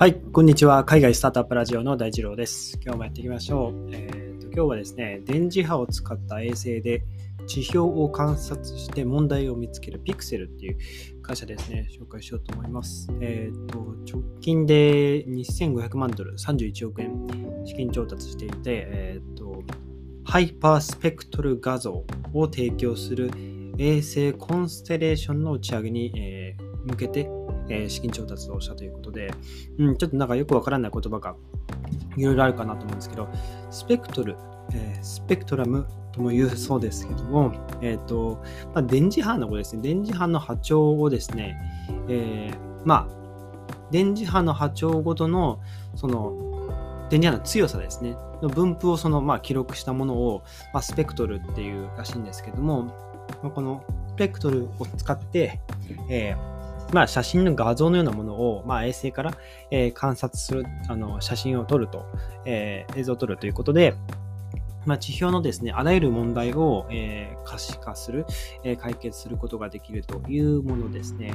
はい、こんにちは。海外スタートアップラジオの大二郎です。今日もやっていきましょう。えーと、今日はですね、電磁波を使った衛星で地表を観察して問題を見つけるピクセルっていう会社ですね、紹介しようと思います。えーと、直近で2500万ドル、31億円資金調達していて、えーと、ハイパースペクトル画像を提供する衛星コンステレーションの打ち上げに、えー、向けてえー、資金調達をしたということで、うん、ちょっとなんかよくわからない言葉がいろいろあるかなと思うんですけど、スペクトル、えー、スペクトラムとも言うそうですけども、え、ー、と、まあ、電磁波のことですね、電磁波の波長をですね、えー、まあ、電磁波の波長ごとの、その、電磁波の強さですね、の分布をその、まあ、記録したものを、まあ、スペクトルっていうらしいんですけども、このスペクトルを使って、えーまあ、写真の画像のようなものを、まあ、衛星から、えー、観察する、あの、写真を撮ると、えー、映像を撮るということで、まあ、地表のですね、あらゆる問題を、えー、可視化する、え、解決することができるというものですね。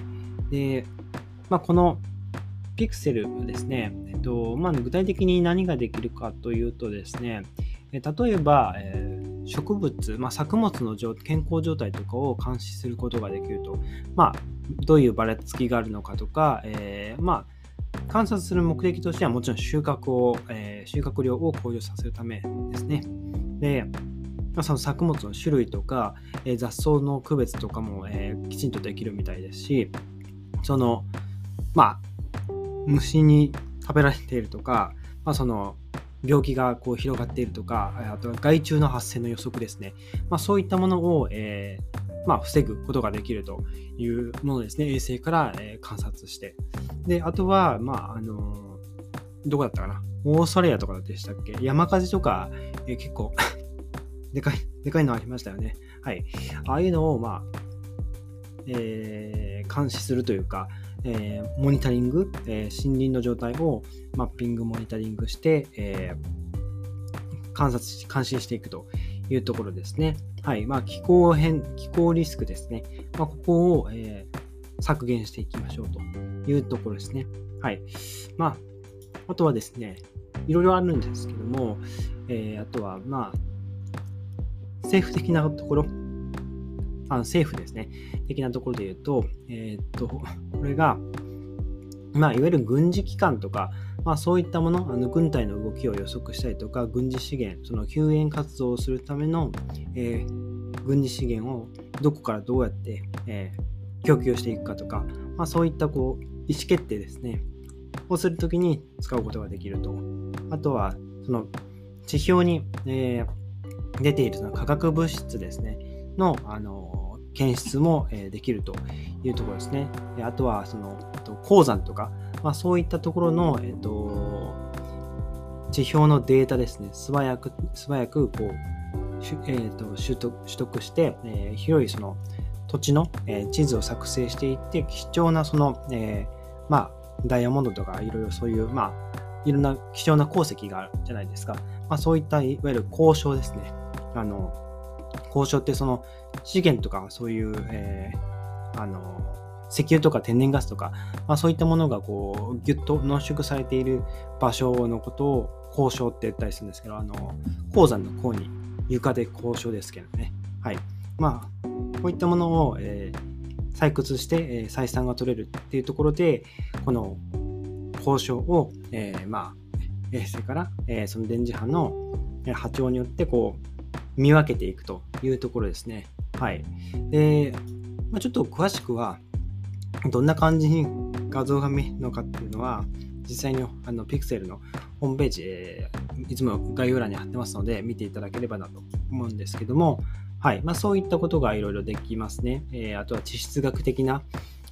で、まあ、このピクセルですね、えっとまあ、具体的に何ができるかというとですね、例えば、えー植物、まあ、作物の健康状態とかを監視することができると、まあ、どういうばらつきがあるのかとか、えー、まあ、観察する目的としてはもちろん収穫を、えー、収穫量を向上させるためですね。で、その作物の種類とか、えー、雑草の区別とかも、えきちんとできるみたいですし、その、まあ、虫に食べられているとか、まあ、その病気がこう広がっているとか、あとは害虫の発生の予測ですね。まあ、そういったものを、えー、まあ、防ぐことができるというものですね。衛星から、え観察して。で、あとは、まあ、あのどこだったかな？オーストラリアとかでしたっけ？山火事とか、え、結構 でかい、でかいのありましたよね。はい。ああいうのを、まあ、えー、監視するというか、えー、モニタリング、えー、森林の状態をマッピング、モニタリングして、えー、観察し、監視していくというところですね。はい。まあ、気候変、気候リスクですね。まあ、ここを、え、削減していきましょうというところですね。はい。まあ、あとはですね、いろいろあるんですけども、え、あとは、まあ、政府的なところ、あの政府ですね、的なところで言うと、え、っと、れが、まあ、いわゆる軍事機関とか、まあ、そういったもの、あの軍隊の動きを予測したりとか、軍事資源、その救援活動をするための、えー、軍事資源をどこからどうやって、えー、供給していくかとか、まあ、そういったこう意思決定ですね、をするときに使うことができると。あとは、その地表に、えー、出ているその化学物質ですね、の、あの検出もできるというところですね。あとは、その、鉱山とか、まあ、そういったところの、えっと、地表のデータですね、素早く、素早く、こう、えーと、取得取得して、えー、広いその土地の、え、地図を作成していって貴重なその、えー、まあダイヤモンドとかいろいろそういうまあいろんな貴重な鉱石があるじゃないですか、まあ、そういったいわゆる交渉ですね。あの交渉ってその資源とかそういう、えー、あの石油とか天然ガスとか、まあ、そういったものがこうギュッと濃縮されている場所のことを交渉って言ったりするんですけど、あの鉱山の鉱に床で交渉ですけどね。はい。まあ、こういったものを、えー、採掘して、えー、採算が取れるっていうところで、この交渉を、えー、まあ、衛星から、えー、その電磁波の波長によってこう見分けていくというところですね。はい。で、まあ、ちょっと詳しくは、どんな感じに画像が見えるのかっていうのは、実際にあのピクセルのホームページ、えー、いつも概要欄に貼ってますので、見ていただければなと思うんですけども、はい。まあ、そういったことがいろいろできますね。えー、あとは地質学的な、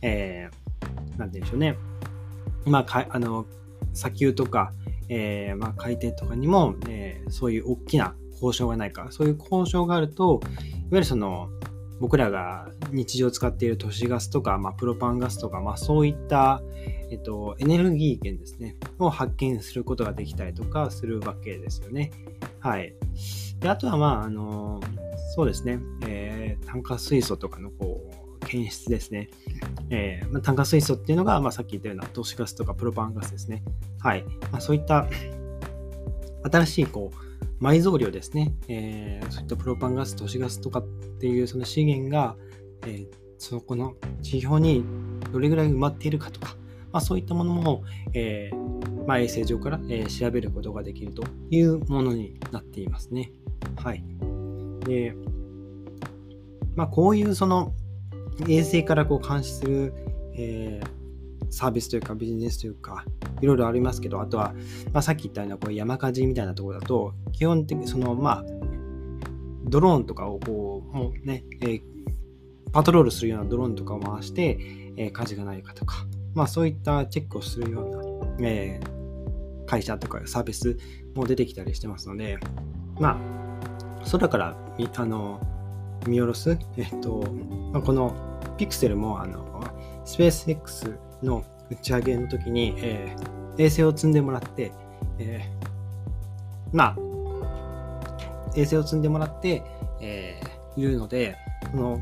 えー、なんて言うんでしょうね。まあ、かあの、砂丘とか、えー、まあ、海底とかにも、えー、そういう大きな交渉がないか、そういう交渉があると、いわゆるその、僕らが日常使っている都市ガスとか、まあ、プロパンガスとか、まあ、そういった、えっと、エネルギー源ですね、を発見することができたりとかするわけですよね。はい。であとは、まあ、あの、そうですね、えー、炭化水素とかのこう検出ですね。えー、まあ、炭化水素っていうのが、まあ、さっき言ったような都市ガスとかプロパンガスですね。はい。まあ、そういった新しいこう埋蔵量ですね、えー、そういったプロパンガス、都市ガスとかっていうその資源が、えー、そこの地表にどれぐらい埋まっているかとか、まあ、そういったものも、えー、まあ、衛星上から、え調べることができるというものになっていますね。はい。で、まあ、こういうその衛星からこう監視する、え、サービスというかビジネスというか、いろいろありますけど、あとは、まあ、さっき言ったようなこう山火事みたいなところだと、基本的にその、まあ、ドローンとかをこう、もうね、えー、パトロールするようなドローンとかを回して、えー、火事がないかとか、まあそういったチェックをするような、えー、会社とかサービスも出てきたりしてますので、まあ、空からあの見下ろす、えっと、まあ、このピクセルもあのスペース X の打ち上げの時に、えー、衛星を積んでもらって、えー、まあ、衛星を積んでもらって、えー、いるので、その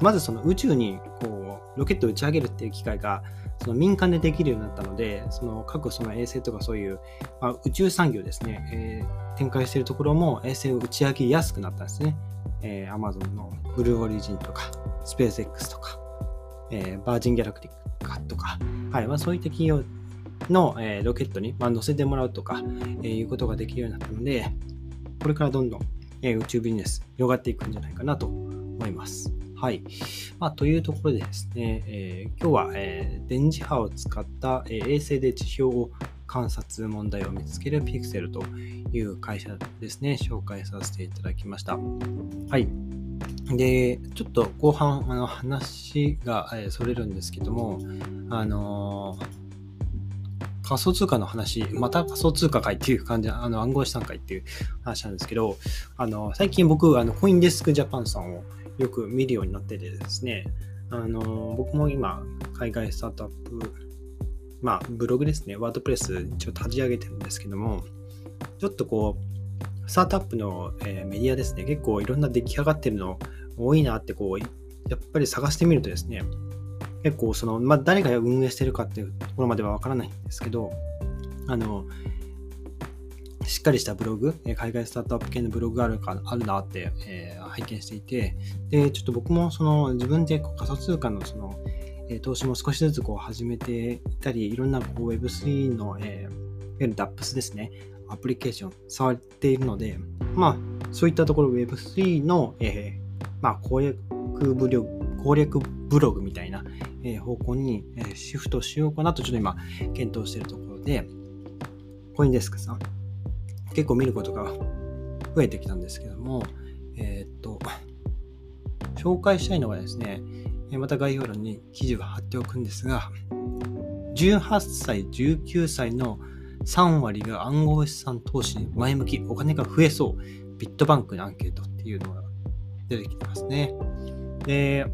まずその宇宙にこうロケットを打ち上げるっていう機会がその民間でできるようになったので、その各その衛星とかそういう、まあ、宇宙産業ですね、えー、展開しているところも衛星を打ち上げやすくなったんですね。えー、Amazon のブルーオリジンとか、スペース X とか、えー、バージンギャラクティックとか、はいまあ、そういった企業の、えー、ロケットに、まあ、乗せてもらうとか、えー、いうことができるようになったので、これからどんどん、えー、宇宙ビジネス広がっていくんじゃないかなと思います。はい。まあ、というところでですね、えー、今日は、えー、電磁波を使った、えー、衛星で地表を観察問題を見つけるピクセルという会社ですね、紹介させていただきました。はい。で、ちょっと後半、あの話が、えー、それるんですけども、あのー、仮想通貨の話、また仮想通貨会っていう感じ、あの暗号資産会っていう話なんですけど、あの最近僕、あのコインデスクジャパンさんをよく見るようになっててですね、あの僕も今、海外スタートアップまあ、ブログですね、ワードプレスちょっと立ち上げてるんですけども、ちょっとこう、スタートアップの、え、メディアですね、結構いろんな出来上がってるのを多いなって、こう、やっぱり探してみるとですね、結構その、まあ、誰が運営してるかっていうところまではわからないんですけど、あの、しっかりしたブログ、海外スタートアップ系のブログがあるかあるなって、えー、拝見していて、で、ちょっと僕もその自分でこう仮想通貨のその、え投資も少しずつこう始めていたり、いろんなこう Web3 の、えー、いわゆる DAPS ですね、アプリケーション触っているので、まあ、そういったところ Web3 の、えー、まあ、攻略ブログ、攻略ブログみたいな、え、方向に、え、シフトしようかなとちょっと今検討しているところで、コインデスクさん、結構見ることが増えてきたんですけども、えー、っと、紹介したいのがですね、また概要欄に記事を貼っておくんですが、18歳、19歳の3割が暗号資産投資に前向き、お金が増えそう、ビットバンクのアンケートっていうのが出てきてますね。で、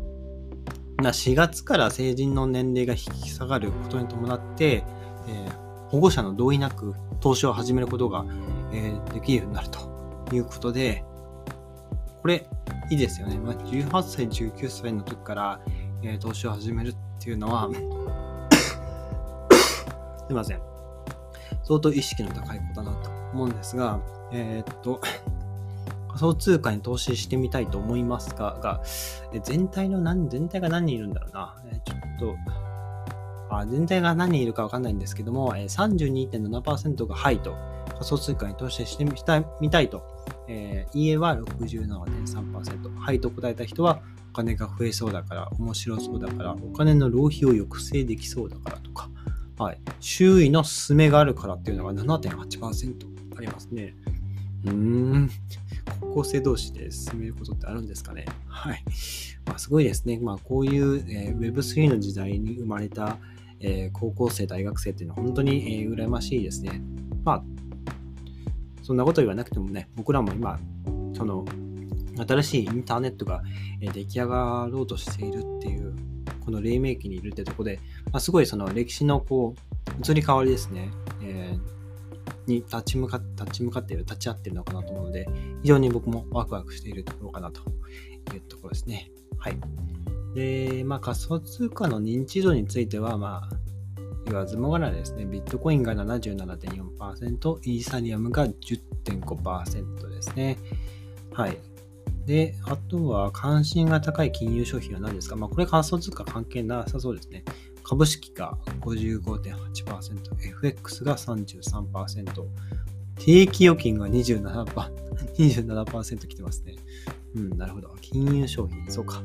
4月から成人の年齢が引き下がることに伴って、えー、保護者の同意なく投資を始めることが、えー、できるようになるということで、これ、いいですよね。まあ、18歳、19歳の時から、えー、投資を始めるっていうのは すいません。相当意識の高いことだなと思うんですが、えー、っと、仮想通貨に投資してみたいと思いますが、が全体の何、全体が何人いるんだろうな。え、ちょっと、あ全体が何人いるかわかんないんですけども、え、32.7%がはいと、仮想通貨に投資してみたいとえー、家は67.3%。はいと答えた人は、お金が増えそうだから、面白そうだから、お金の浪費を抑制できそうだからとか、はい、周囲の勧めがあるからっていうのが7.8%ありますね。うーん、高校生同士で進めることってあるんですかね？はい。まあ、すごいですね。まあ、こういう、えー、Web3 の時代に生まれた、えー、高校生、大学生っていうのは本当に、えー、羨ましいですね。まあ、そんなこと言わなくてもね、僕らも今、その、新しいインターネットがえ出来上がろうとしているっていう、この黎明期にいるってとこで、まあ、すごいその歴史のこう、移り変わりですね、に立ち向か立ち向かっている、立ち会っているのかなと思うので、非常に僕もワクワクしているところかなというところですね。はい。で、まあ、仮想通貨の認知度については、まあ、言わずもがなですね。ビットコインが77.4%、イーサリアムが10.5%ですね。はい。で、あとは関心が高い金融商品は何ですか？まあ、これ仮想通貨関係なさそうですね。株式が55.8%、FX が33%、定期預金が27%、27%来てますね。うん、なるほど。金融商品、そうか。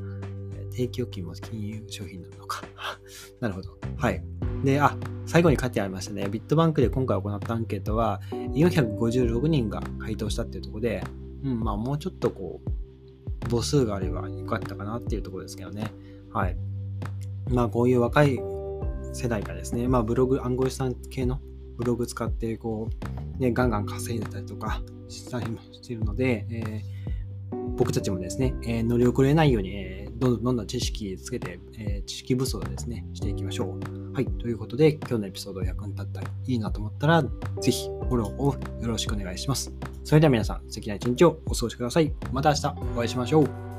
定期預金も金融商品なのか。なるほど。はい。で、あ、最後に書いてありましたね。ビットバンクで今回行ったアンケートは、456人が回答したっていうところで、うん、まあもうちょっとこう、母数があればよかったかなっていうところですけどね。はい。まあこういう若い世代がですね、まあブログ、暗号資産系のブログ使って、こう、ね、ガンガン稼いでたりとかしたりもしているので、えー、僕たちもですね、えー、乗り遅れないように、えー、どんどんどんどん知識つけて、え、知識武装ですね、していきましょう。はい。ということで、今日のエピソード役に立ったらいいなと思ったら、ぜひフォローをよろしくお願いします。それでは皆さん、素敵な一日をお過ごしください。また明日お会いしましょう。